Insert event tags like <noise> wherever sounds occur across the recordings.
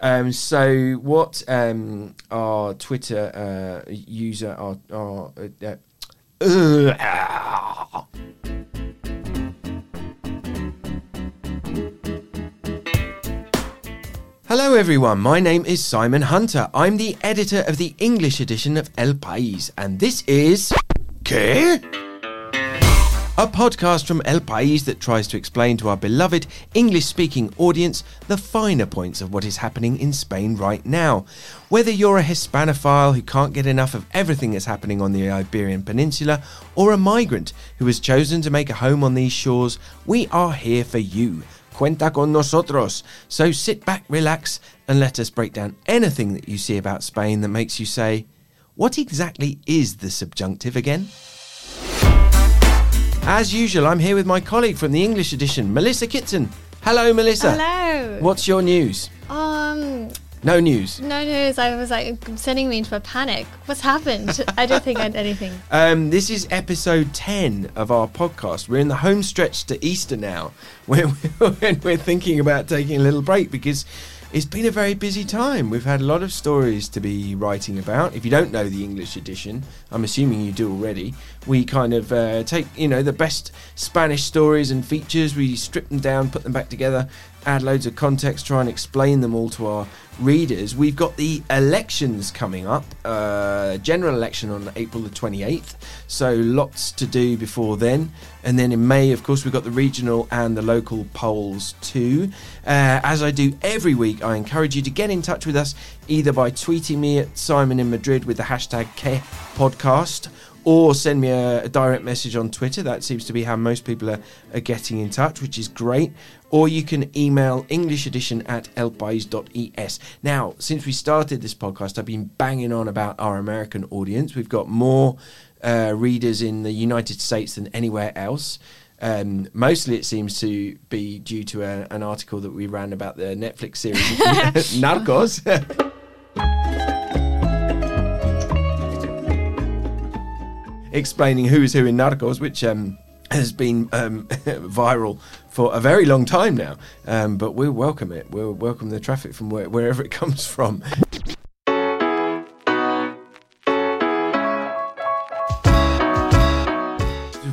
Um, so, what um, our Twitter uh, user, our, our uh, uh, Hello, everyone. My name is Simon Hunter. I'm the editor of the English edition of El País, and this is. ¿Qué? A podcast from El País that tries to explain to our beloved English speaking audience the finer points of what is happening in Spain right now. Whether you're a Hispanophile who can't get enough of everything that's happening on the Iberian Peninsula, or a migrant who has chosen to make a home on these shores, we are here for you. Cuenta con nosotros. So sit back, relax, and let us break down anything that you see about Spain that makes you say, what exactly is the subjunctive again? As usual, I'm here with my colleague from the English edition, Melissa Kitson. Hello, Melissa. Hello. What's your news? Um, No news. no news. I was like sending me into a panic. What's happened? <laughs> I don't think I had anything. Um, this is episode 10 of our podcast. We're in the home stretch to Easter now, <laughs> where we're, we're thinking about taking a little break because it's been a very busy time. We've had a lot of stories to be writing about. If you don't know the English edition, I'm assuming you do already. We kind of uh, take, you know, the best Spanish stories and features, we strip them down, put them back together, add loads of context, try and explain them all to our readers. We've got the elections coming up, uh, general election on April the 28th, so lots to do before then. And then in May, of course, we've got the regional and the local polls too. Uh, as I do every week, I encourage you to get in touch with us either by tweeting me at Simon in Madrid with the hashtag Qué podcast or send me a, a, direct message on Twitter. That seems to be how most people are, are getting in touch, which is great. Or you can email English edition at elpais.es. Now, since we started this podcast, I've been banging on about our American audience. We've got more uh, readers in the United States than anywhere else. Um, mostly, it seems to be due to a, an article that we ran about the Netflix series <laughs> <laughs> Narcos. <laughs> explaining who's who in Narcos, which um, has been um, <laughs> viral for a very long time now. Um, but we'll welcome it. We'll welcome the traffic from where, wherever it comes from.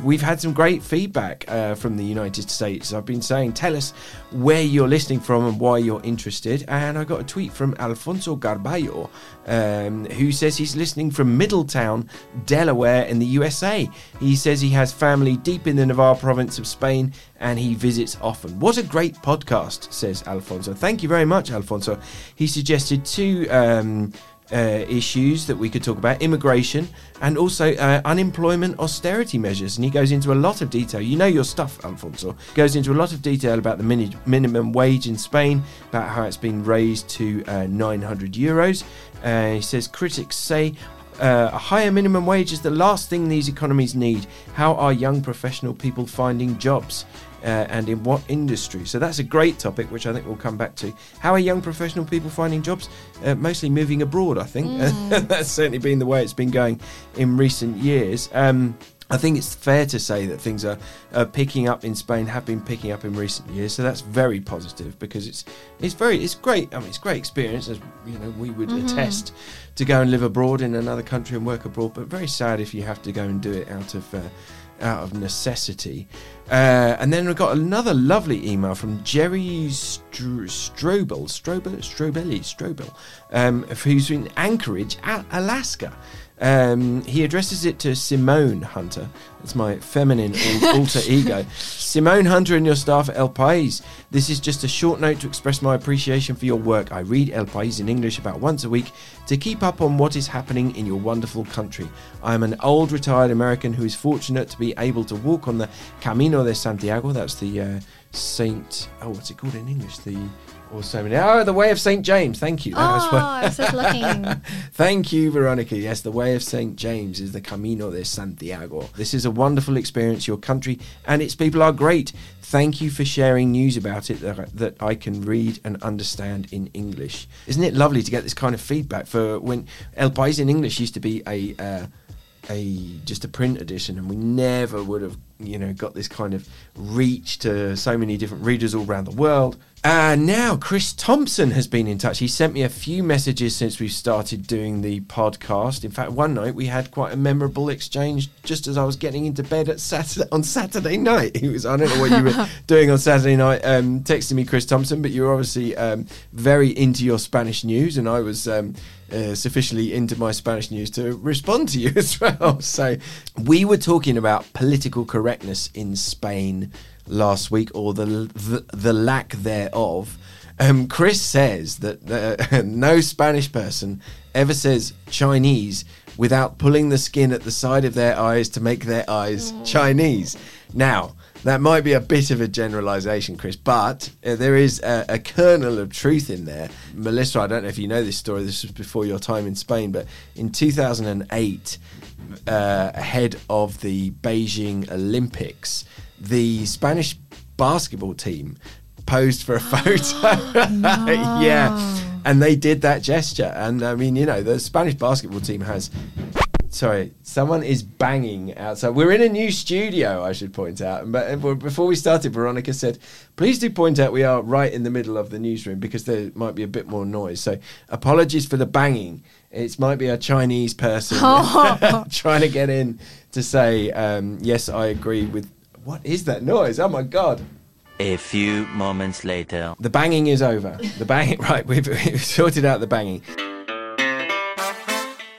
We've had some great feedback uh, from the United States. I've been saying, tell us where you're listening from and why you're interested. And I got a tweet from Alfonso Garballo, um, who says he's listening from Middletown, Delaware, in the USA. He says he has family deep in the Navarre province of Spain and he visits often. What a great podcast, says Alfonso. Thank you very much, Alfonso. He suggested two. Um, uh, issues that we could talk about immigration and also uh, unemployment austerity measures. And he goes into a lot of detail. You know your stuff, Alfonso. Goes into a lot of detail about the mini- minimum wage in Spain, about how it's been raised to uh, 900 euros. Uh, he says critics say uh, a higher minimum wage is the last thing these economies need. How are young professional people finding jobs? Uh, and in what industry? So that's a great topic, which I think we'll come back to. How are young professional people finding jobs? Uh, mostly moving abroad, I think. Mm. <laughs> that's certainly been the way it's been going in recent years. Um, I think it's fair to say that things are, are, picking up in Spain, have been picking up in recent years. So that's very positive because it's it's very it's great. I mean, it's great experience as you know we would mm-hmm. attest to go and live abroad in another country and work abroad. But very sad if you have to go and do it out of uh, out of necessity. Uh, and then we got another lovely email from Jerry Str- Strobel, Strobel, Strobelli, Strobel, um, who's in Anchorage, Alaska. Um, he addresses it to Simone Hunter. That's my feminine <laughs> alter ego. Simone Hunter and your staff at El País. This is just a short note to express my appreciation for your work. I read El País in English about once a week to keep up on what is happening in your wonderful country. I am an old retired American who is fortunate to be able to walk on the Camino de Santiago. That's the uh, Saint. Oh, what's it called in English? The or so many. Oh, the Way of St. James. Thank you. That oh, was I was just looking. <laughs> Thank you, Veronica. Yes, the Way of St. James is the Camino de Santiago. This is a wonderful experience. Your country and its people are great. Thank you for sharing news about it that, that I can read and understand in English. Isn't it lovely to get this kind of feedback for when El País in English used to be a. Uh, a just a print edition, and we never would have you know got this kind of reach to so many different readers all around the world. And now Chris Thompson has been in touch. He sent me a few messages since we started doing the podcast. In fact, one night we had quite a memorable exchange just as I was getting into bed at Saturday on Saturday night. <laughs> He was I don't know what you were <laughs> doing on Saturday night, um, texting me Chris Thompson, but you were obviously um, very into your Spanish news, and I was. Um, uh, sufficiently into my Spanish news to respond to you <laughs> as well. So, we were talking about political correctness in Spain last week, or the the, the lack thereof. Um, Chris says that uh, <laughs> no Spanish person ever says Chinese without pulling the skin at the side of their eyes to make their eyes Chinese. Now, that might be a bit of a generalization, Chris, but uh, there is a, a, kernel of truth in there. Melissa, I don't know if you know this story, this was before your time in Spain, but in 2008, uh, ahead of the Beijing Olympics, the Spanish basketball team posed for a photo. <gasps> <laughs> no. yeah. And they did that gesture. And I mean, you know, the Spanish basketball team has. Sorry, someone is banging outside. We're in a new studio, I should point out. But before we started, Veronica said, please do point out we are right in the middle of the newsroom because there might be a bit more noise. So apologies for the banging. It might be a Chinese person <laughs> <laughs> trying to get in to say, um, yes, I agree with what is that noise? Oh my god. A few moments later. The banging is over. The banging, <laughs> right, we've, we've sorted out the banging.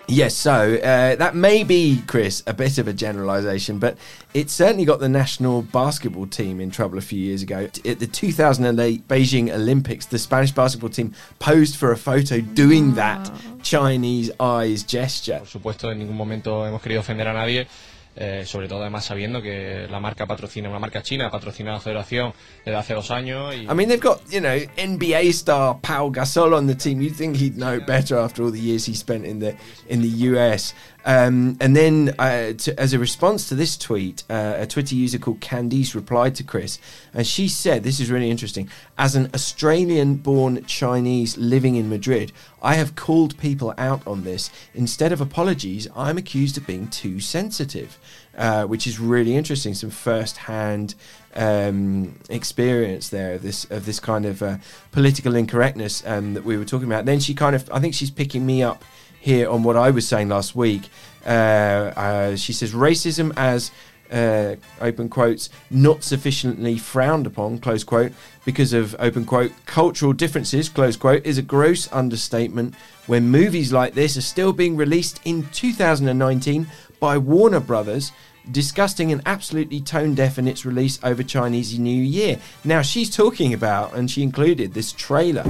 Yes, so uh, that may be, Chris, a bit of a generalisation, but it certainly got the national basketball team in trouble a few years ago. At the 2008 Beijing Olympics, the Spanish basketball team posed for a photo doing that Chinese eyes gesture. Por supuesto, en ningún momento hemos querido ofender a nadie. Eh, sobre todo además sabiendo que la marca patrocina una marca china, patrocina la federación desde hace dos años. Y... I mean, they've got, you know, NBA star Pau Gasol on the team. You'd think he'd know better after all the years he spent in the in the US. Um, and then, uh, to, as a response to this tweet, uh, a Twitter user called Candice replied to Chris, and she said, "This is really interesting. As an Australian-born Chinese living in Madrid, I have called people out on this. Instead of apologies, I'm accused of being too sensitive." Uh, which is really interesting. Some first-hand um, experience there of this of this kind of uh, political incorrectness um, that we were talking about. Then she kind of, I think she's picking me up here on what I was saying last week. Uh, uh, she says racism as uh, open quotes not sufficiently frowned upon close quote because of open quote cultural differences close quote is a gross understatement when movies like this are still being released in 2019 by Warner Brothers disgusting and absolutely tone deaf in its release over Chinese New Year. Now she's talking about, and she included this trailer.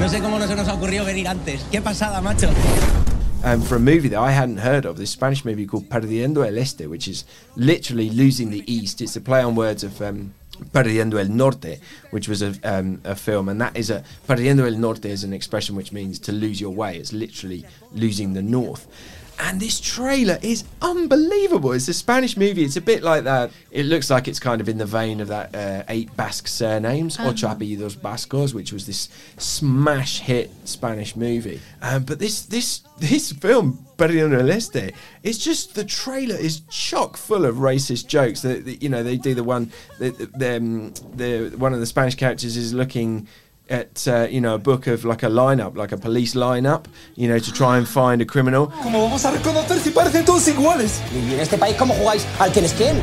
No sé cómo no se nos ha ocurrido venir antes. Qué pasada, macho. Um, for a movie that I hadn't heard of, this Spanish movie called Perdiendo el Este, which is literally losing the East. It's a play on words of um, Perdiendo el Norte, which was a, um, a film, and that is a Perdiendo el Norte is an expression which means to lose your way. It's literally losing the North. And this trailer is unbelievable. It's a Spanish movie. It's a bit like that. It looks like it's kind of in the vein of that uh, Eight Basque Surnames, uh-huh. Ocho Apellidos Vascos, which was this smash hit Spanish movie. Um, but this this this film, Perdiendo el Este, it's just the trailer is chock full of racist jokes. That you know they do the one the, the, um, the one of the Spanish characters is looking at uh, you know a book of like a lineup, like a police lineup, you know, to try and find a criminal. ¿Cómo vamos a reconocer si parecen todos iguales? Y en este país cómo jugáis al quién es quién.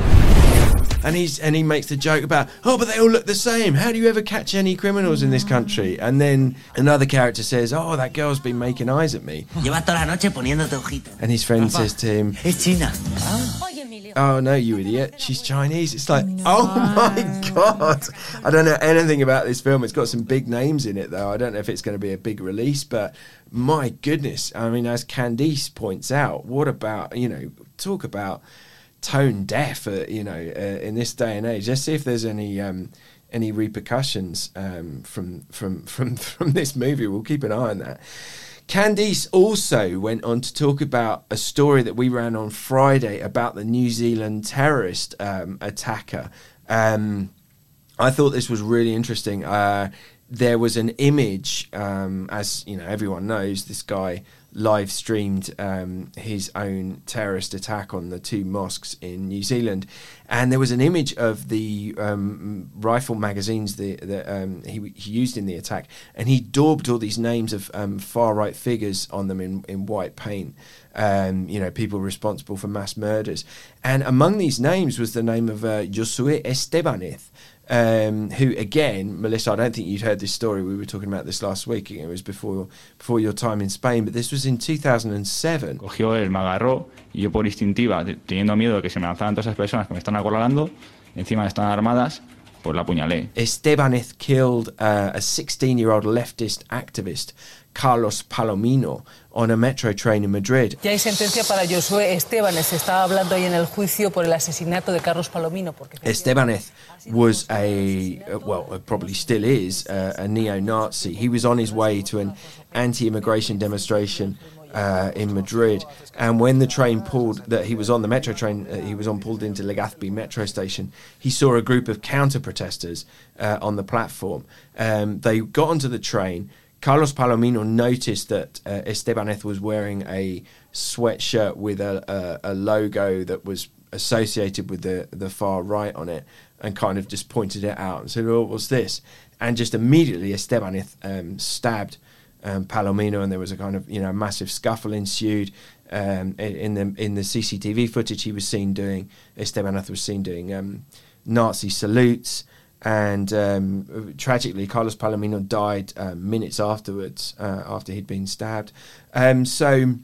And he's and he makes the joke about, oh, but they all look the same. How do you ever catch any criminals in this country? And then another character says, oh, that girl's been making eyes at me. Lleva toda la noche poniéndote ojito. And his friend says to him, Es China. Oh no, you idiot, she's Chinese. It's like, oh my god, I don't know anything about this film. It's got some big names in it though. I don't know if it's going to be a big release, but my goodness, I mean, as Candice points out, what about you know, talk about tone deaf, uh, you know, uh, in this day and age. Let's see if there's any. Um, any repercussions um, from from from <laughs> from this movie? We'll keep an eye on that. Candice also went on to talk about a story that we ran on Friday about the New Zealand terrorist um, attacker. Um, I thought this was really interesting. Uh, there was an image, um, as you know, everyone knows, this guy live streamed um, his own terrorist attack on the two mosques in New Zealand, and there was an image of the um, rifle magazines that, um, he, he, used in the attack, and he daubed all these names of um, far right figures on them in, in white paint. Um, you know, people responsible for mass murders, and among these names was the name of uh, Josue Estebanez, um, who again, Melissa, I don't think you'd heard this story. We were talking about this last week. It was before before your time in Spain, but this was in 2007. Cogió él, y yo por instintiva, teniendo miedo de que se me lanzaran todas esas personas que me están acorralando, encima están armadas, pues la apuñalé. Estebanez killed uh, a 16-year-old leftist activist, Carlos Palomino, on a metro train in Madrid. Ya hay sentencia para Josué Estebanez. Estaba hablando ahí en el juicio por el asesinato de Carlos Palomino. Porque Estebanez was a, well, probably still is, uh, a neo-Nazi. He was on his way to an anti-immigration demonstration uh, in Madrid. And when the train pulled, that he was on the metro train, uh, he was on pulled into Legazpi metro station. He saw a group of counter protesters uh, on the platform. Um, they got onto the train. Carlos Palomino noticed that uh, Estebanez was wearing a sweatshirt with a, a, a, logo that was associated with the, the far right on it and kind of just pointed it out and said, what's this? And just immediately Estebanez um, stabbed um, Palomino and there was a kind of, you know, massive scuffle ensued. Um, in the in the CCTV footage, he was seen doing Estebanez was seen doing um, Nazi salutes. And um, tragically, Carlos Palomino died uh, minutes afterwards, uh, after he'd been stabbed. Um, so,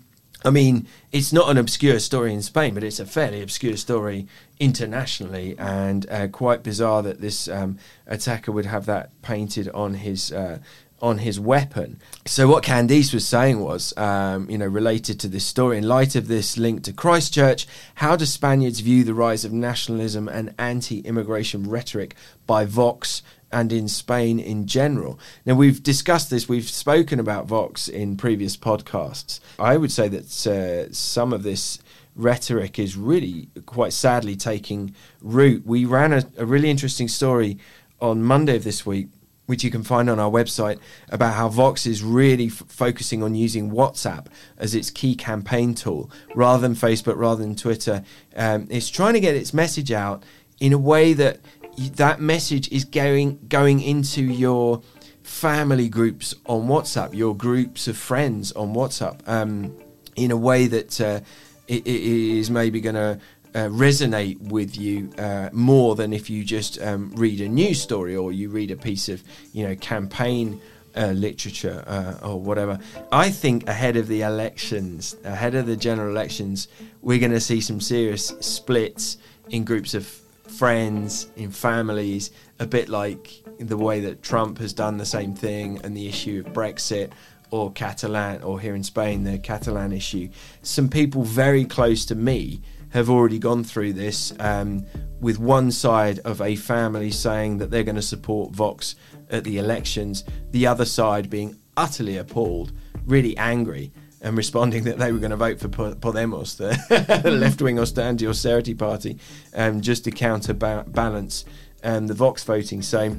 I mean, it's not an obscure story in Spain, but it's a fairly obscure story internationally, and uh, quite bizarre that this um, attacker would have that painted on his uh, on his weapon. So what Candice was saying was, um, you know, related to this story, in light of this link to Christchurch, how do Spaniards view the rise of nationalism and anti-immigration rhetoric by Vox and in Spain in general? Now we've discussed this, we've spoken about Vox in previous podcasts. I would say that uh, some of this rhetoric is really quite sadly taking root. We ran a, a really interesting story on Monday of this week which you can find on our website, about how Vox is really f- focusing on using WhatsApp as its key campaign tool rather than Facebook, rather than Twitter. Um, it's trying to get its message out in a way that that message is going going into your family groups on WhatsApp, your groups of friends on WhatsApp, um, in a way that uh, it, it is maybe going to uh, resonate with you uh, more than if you just um, read a news story or you read a piece of you know campaign uh, literature uh, or whatever. I think ahead of the elections, ahead of the general elections, we're going to see some serious splits in groups of friends, in families, a bit like the way that Trump has done the same thing and the issue of Brexit or Catalan, or here in Spain, the Catalan issue. Some people very close to me have already gone through this um, with one side of a family saying that they're going to support Vox at the elections, the other side being utterly appalled, really angry, and responding that they were going to vote for Podemos, the <laughs> left wing austerity austerity party, um, just to counterbalance um, the Vox voting. So,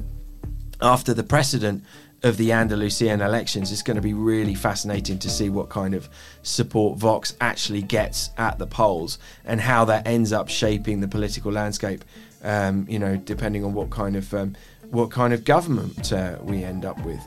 after the precedent of the Andalusian elections, it's going to be really fascinating to see what kind of support Vox actually gets at the polls and how that ends up shaping the political landscape. Um, you know, depending on what kind of um, what kind of government uh, we end up with.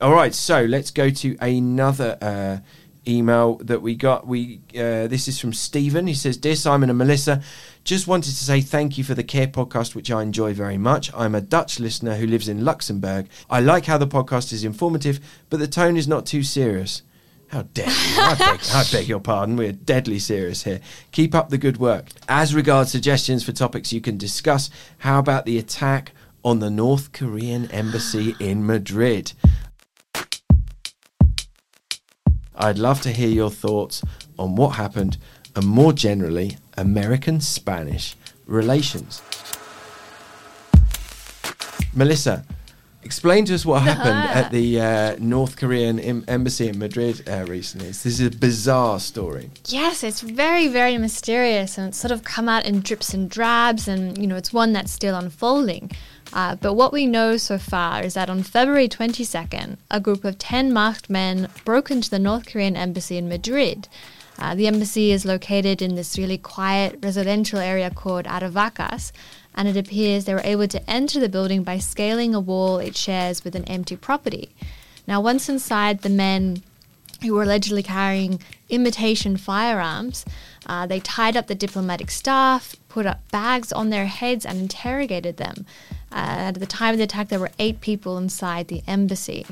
All right, so let's go to another uh, email that we got. We uh, this is from Stephen. He says, "Dear Simon and Melissa, just wanted to say thank you for the Qué podcast, which I enjoy very much. I'm a Dutch listener who lives in Luxembourg. I like how the podcast is informative, but the tone is not too serious." How dare you? I beg, I <laughs> beg your pardon. We're deadly serious here. Keep up the good work. As regards suggestions for topics you can discuss, how about the attack on the North Korean embassy in Madrid? I'd love to hear your thoughts on what happened and more generally, American Spanish relations. Melissa, Explain to us what <laughs> happened at the uh, North Korean em- embassy in Madrid uh, recently. This is a bizarre story. Yes, it's very, very mysterious and it's sort of come out in drips and drabs, and you know, it's one that's still unfolding. Uh, but what we know so far is that on February 22nd, a group of 10 masked men broke into the North Korean embassy in Madrid. Uh, the embassy is located in this really quiet residential area called Aravacas, and it appears they were able to enter the building by scaling a wall it shares with an empty property. Now, once inside, the men who were allegedly carrying imitation firearms. Uh, they tied up the diplomatic staff, put up bags on their heads, and interrogated them. Uh, at the time of the attack, there were eight people inside the embassy.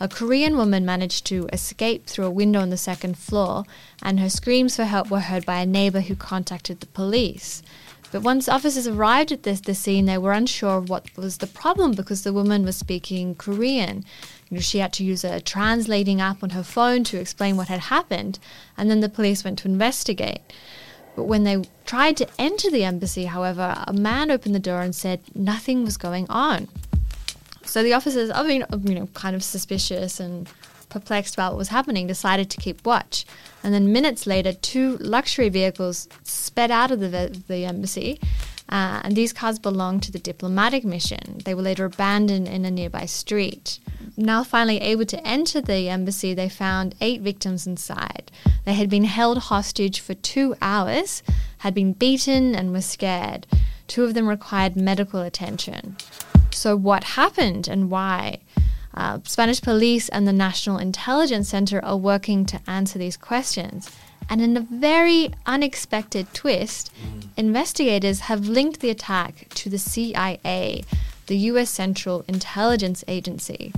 A Korean woman managed to escape through a window on the second floor, and her screams for help were heard by a neighbor who contacted the police. But once officers arrived at this, the scene, they were unsure of what was the problem because the woman was speaking Korean. You know, she had to use a translating app on her phone to explain what had happened, and then the police went to investigate. But when they tried to enter the embassy, however, a man opened the door and said nothing was going on. So the officers, I mean, you know, kind of suspicious and perplexed about what was happening, decided to keep watch. And then minutes later, two luxury vehicles sped out of the, the embassy. Uh, and these cars belonged to the diplomatic mission. They were later abandoned in a nearby street. Now, finally able to enter the embassy, they found eight victims inside. They had been held hostage for two hours, had been beaten, and were scared. Two of them required medical attention. So, what happened and why? Uh, Spanish police and the National Intelligence Center are working to answer these questions. And in a very unexpected twist, investigators have linked the attack to the CIA, the US Central Intelligence Agency.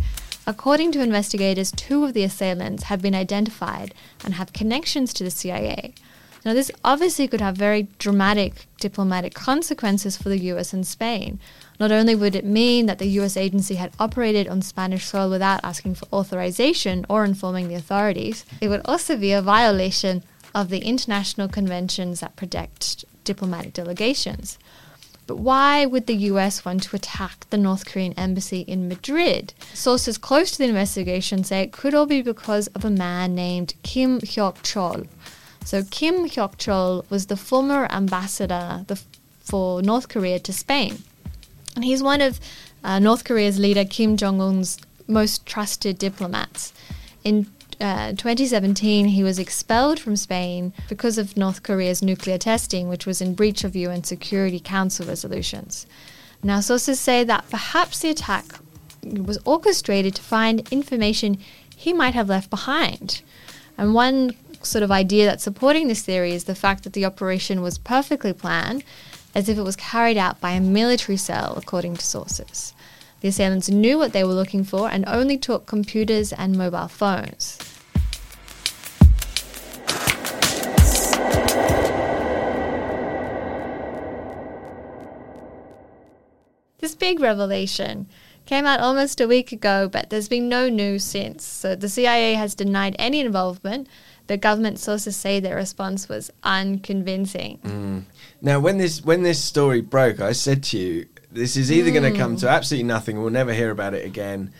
According to investigators, two of the assailants have been identified and have connections to the CIA. Now, this obviously could have very dramatic diplomatic consequences for the US and Spain. Not only would it mean that the US agency had operated on Spanish soil without asking for authorization or informing the authorities, it would also be a violation of the international conventions that protect diplomatic delegations. But why would the US want to attack the North Korean embassy in Madrid? Sources close to the investigation say it could all be because of a man named Kim Hyok Chol. So Kim Hyok Chol was the former ambassador for North Korea to Spain. And he's one of uh, North Korea's leader Kim Jong un's most trusted diplomats. In uh, 2017, he was expelled from Spain because of North Korea's nuclear testing, which was in breach of UN Security Council resolutions. Now, sources say that perhaps the attack was orchestrated to find information he might have left behind. And one sort of idea that's supporting this theory is the fact that the operation was perfectly planned, as if it was carried out by a military cell, according to sources. The assailants knew what they were looking for and only took computers and mobile phones. This big revelation came out almost a week ago, but there's been no news since. So the CIA has denied any involvement, but government sources say their response was unconvincing. Mm. Now, when this when this story broke, I said to you, this is either going to come to mm. absolutely nothing. We'll never hear about it again.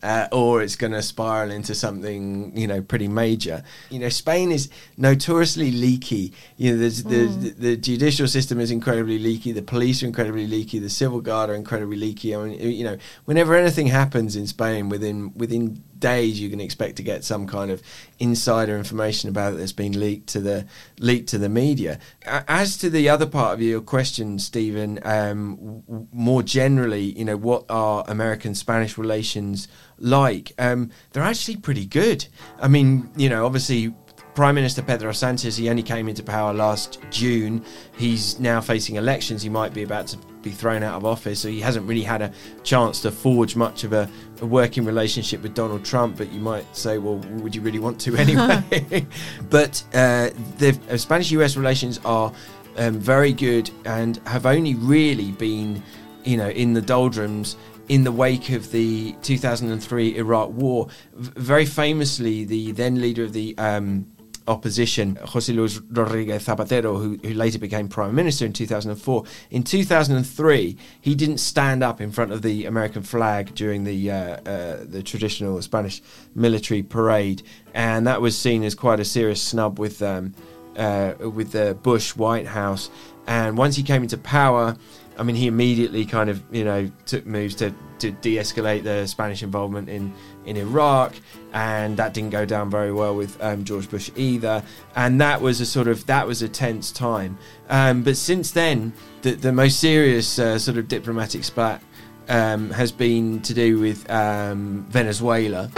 Uh, or it's going to spiral into something, you know, pretty major. You know, Spain is notoriously leaky. You know, there's, the, the mm. the judicial system is incredibly leaky. The police are incredibly leaky. The civil guard are incredibly leaky. I mean, you know, whenever anything happens in Spain, within within days you can expect to get some kind of insider information about it that's been leaked to the leaked to the media. As to the other part of your question, Stephen, um, w- more generally, you know, what are American Spanish relations like? Um, they're actually pretty good. I mean, you know, obviously. Prime Minister Pedro Sanchez, he only came into power last June. He's now facing elections. He might be about to be thrown out of office, so he hasn't really had a chance to forge much of a, a working relationship with Donald Trump. But you might say, well, would you really want to <laughs> anyway? <laughs> but uh, the uh, Spanish US relations are um, very good and have only really been, you know, in the doldrums in the wake of the 2003 Iraq War. V- very famously, the then leader of the um, opposition, Jose Luis Rodriguez Zapatero, who, who later became prime minister in 2004. In 2003, he didn't stand up in front of the American flag during the uh, uh, the traditional Spanish military parade, and that was seen as quite a serious snub with um, uh, with the Bush White House. And once he came into power, I mean, he immediately kind of, you know, took moves to, to de-escalate the Spanish involvement in, in Iraq, and that didn't go down very well with um, George Bush either. And that was a sort of that was a tense time. Um, but since then, the the most serious uh, sort of diplomatic spat um, has been to do with um, Venezuela.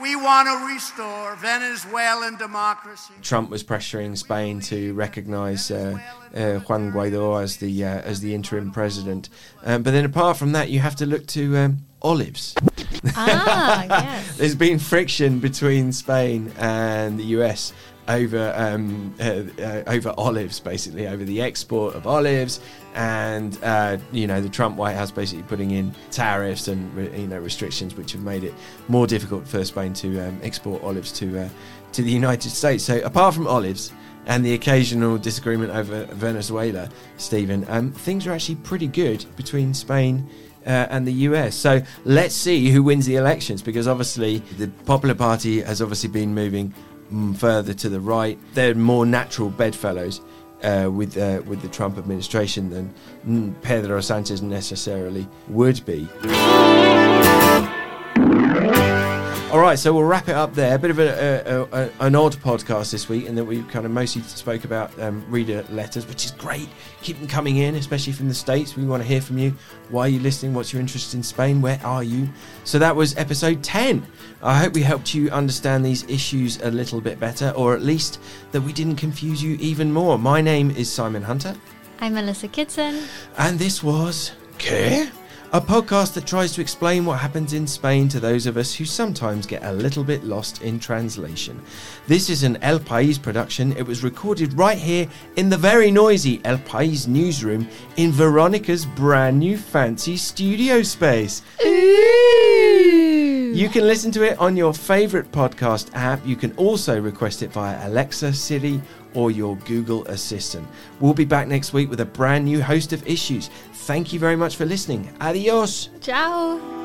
We want to restore Venezuelan democracy. Trump was pressuring Spain to recognise uh, uh, Juan Guaido as the uh, as the interim president. Um, but then, apart from that, you have to look to um, olives. Ah, <laughs> yes. There's been friction between Spain and the US over um, uh, uh, over olives, basically over the export of olives, and uh, you know the Trump White House basically putting in tariffs and re- you know restrictions which have made it more difficult for Spain to um, export olives to uh, to the United States. So apart from olives. And the occasional disagreement over Venezuela, Stephen. Um, things are actually pretty good between Spain uh, and the US. So let's see who wins the elections because obviously the Popular Party has obviously been moving mm, further to the right. They're more natural bedfellows uh, with uh, with the Trump administration than mm, Pedro Sanchez necessarily would be. Right, so we'll wrap it up there. A bit of a, a, a, an odd podcast this week, in that we kind of mostly spoke about um, reader letters, which is great. Keep them coming in, especially from the States. We want to hear from you. Why are you listening? What's your interest in Spain? Where are you? So that was episode 10. I hope we helped you understand these issues a little bit better, or at least that we didn't confuse you even more. My name is Simon Hunter, I'm Melissa Kitson. and this was ¿Qué? A podcast that tries to explain what happens in Spain to those of us who sometimes get a little bit lost in translation. This is an El País production. It was recorded right here in the very noisy El País newsroom in Veronica's brand new fancy studio space. You can listen to it on your favourite podcast app. You can also request it via Alexa, Siri, or your Google Assistant. We'll be back next week with a brand new host of issues. Thank you very much for listening. Adios. Ciao.